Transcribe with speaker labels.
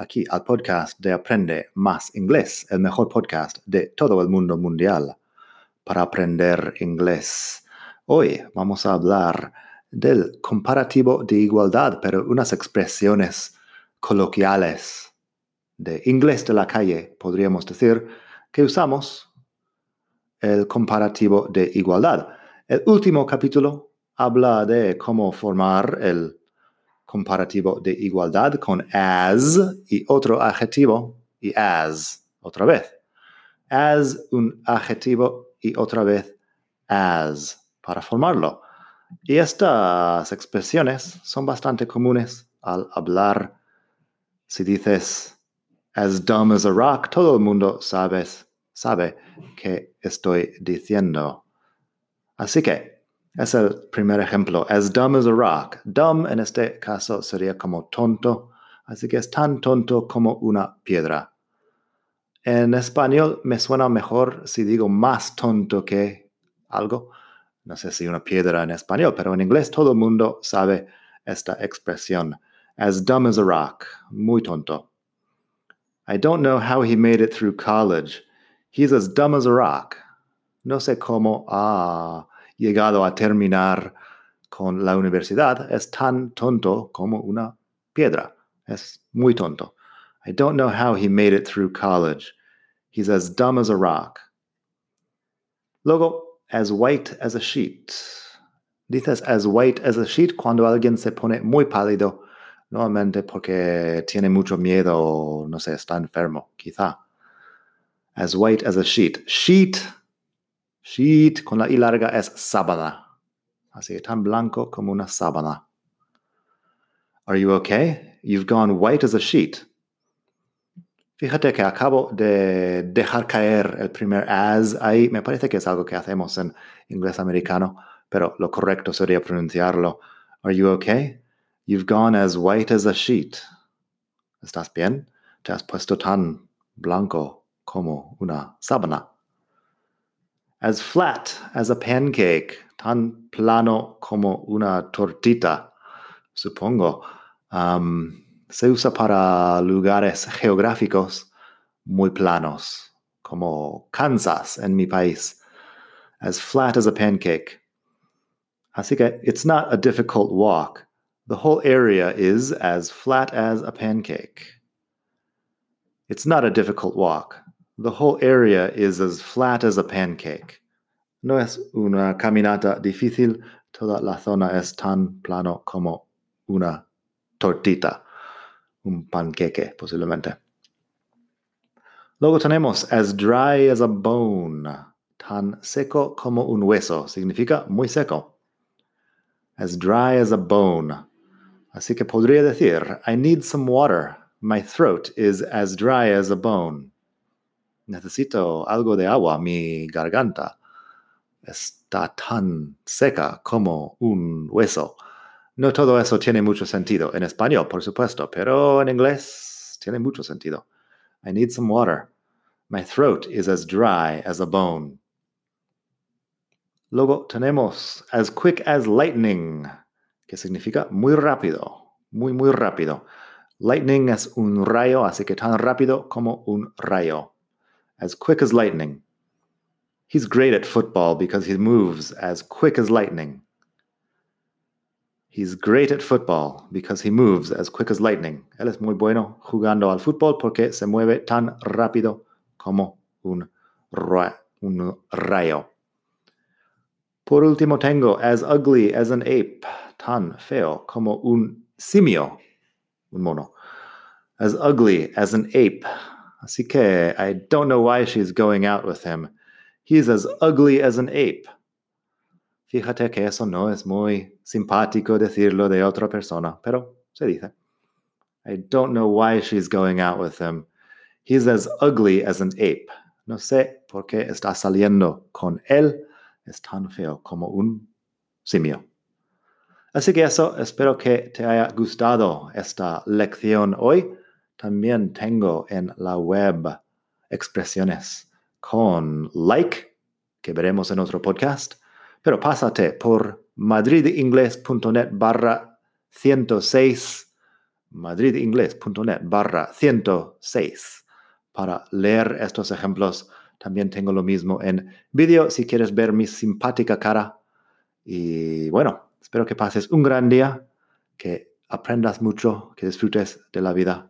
Speaker 1: aquí al podcast de Aprende Más Inglés, el mejor podcast de todo el mundo mundial para aprender inglés. Hoy vamos a hablar del comparativo de igualdad, pero unas expresiones coloquiales de inglés de la calle, podríamos decir, que usamos el comparativo de igualdad. El último capítulo habla de cómo formar el comparativo de igualdad con as y otro adjetivo y as otra vez. As un adjetivo y otra vez as para formarlo. Y estas expresiones son bastante comunes al hablar. Si dices as dumb as a rock, todo el mundo sabes, sabe que estoy diciendo. Así que es el primer ejemplo. As dumb as a rock. Dumb en este caso sería como tonto, así que es tan tonto como una piedra. En español me suena mejor si digo más tonto que algo. No sé si una piedra en español, pero en inglés todo el mundo sabe esta expresión. As dumb as a rock. Muy tonto. I don't know how he made it through college. He's as dumb as a rock. No sé cómo. Ah llegado a terminar con la universidad es tan tonto como una piedra. Es muy tonto. I don't know how he made it through college. He's as dumb as a rock. Luego, as white as a sheet. Dices as white as a sheet cuando alguien se pone muy pálido, normalmente porque tiene mucho miedo o no sé, está enfermo, quizá. As white as a sheet. Sheet Sheet con la I larga es sábana. Así tan blanco como una sábana. Are you okay? You've gone white as a sheet. Fíjate que acabo de dejar caer el primer as ahí. Me parece que es algo que hacemos en inglés americano, pero lo correcto sería pronunciarlo. Are you okay? You've gone as white as a sheet. ¿Estás bien? Te has puesto tan blanco como una sábana as flat as a pancake, tan plano como una tortita, supongo. Um, se usa para lugares geográficos muy planos, como Kansas en mi país. As flat as a pancake. Así que it's not a difficult walk. The whole area is as flat as a pancake. It's not a difficult walk. The whole area is as flat as a pancake. No es una caminata difícil, toda la zona es tan plano como una tortita, un panqueque posiblemente. Luego tenemos as dry as a bone, tan seco como un hueso, significa muy seco. As dry as a bone. Así que podría decir, I need some water. My throat is as dry as a bone necesito algo de agua, mi garganta está tan seca como un hueso. No todo eso tiene mucho sentido en español, por supuesto, pero en inglés tiene mucho sentido. I need some water. My throat is as dry as a bone. Luego tenemos as quick as lightning, que significa muy rápido, muy, muy rápido. Lightning es un rayo, así que tan rápido como un rayo as quick as lightning. He's great at football because he moves as quick as lightning. He's great at football because he moves as quick as lightning. Él es muy bueno jugando al fútbol porque se mueve tan rápido como un, ra un rayo. Por último tengo as ugly as an ape, tan feo como un simio, un mono. As ugly as an ape, Así que I don't know why she's going out with him. He's as ugly as an ape. Fíjate que eso no es muy simpático decirlo de otra persona, pero se dice. I don't know why she's going out with him. He's as ugly as an ape. No sé por qué está saliendo con él. Es tan feo como un simio. Así que eso, espero que te haya gustado esta lección hoy. También tengo en la web expresiones con like, que veremos en otro podcast. Pero pásate por madridingles.net barra 106, madridingles.net barra 106 para leer estos ejemplos. También tengo lo mismo en vídeo si quieres ver mi simpática cara. Y bueno, espero que pases un gran día, que aprendas mucho, que disfrutes de la vida.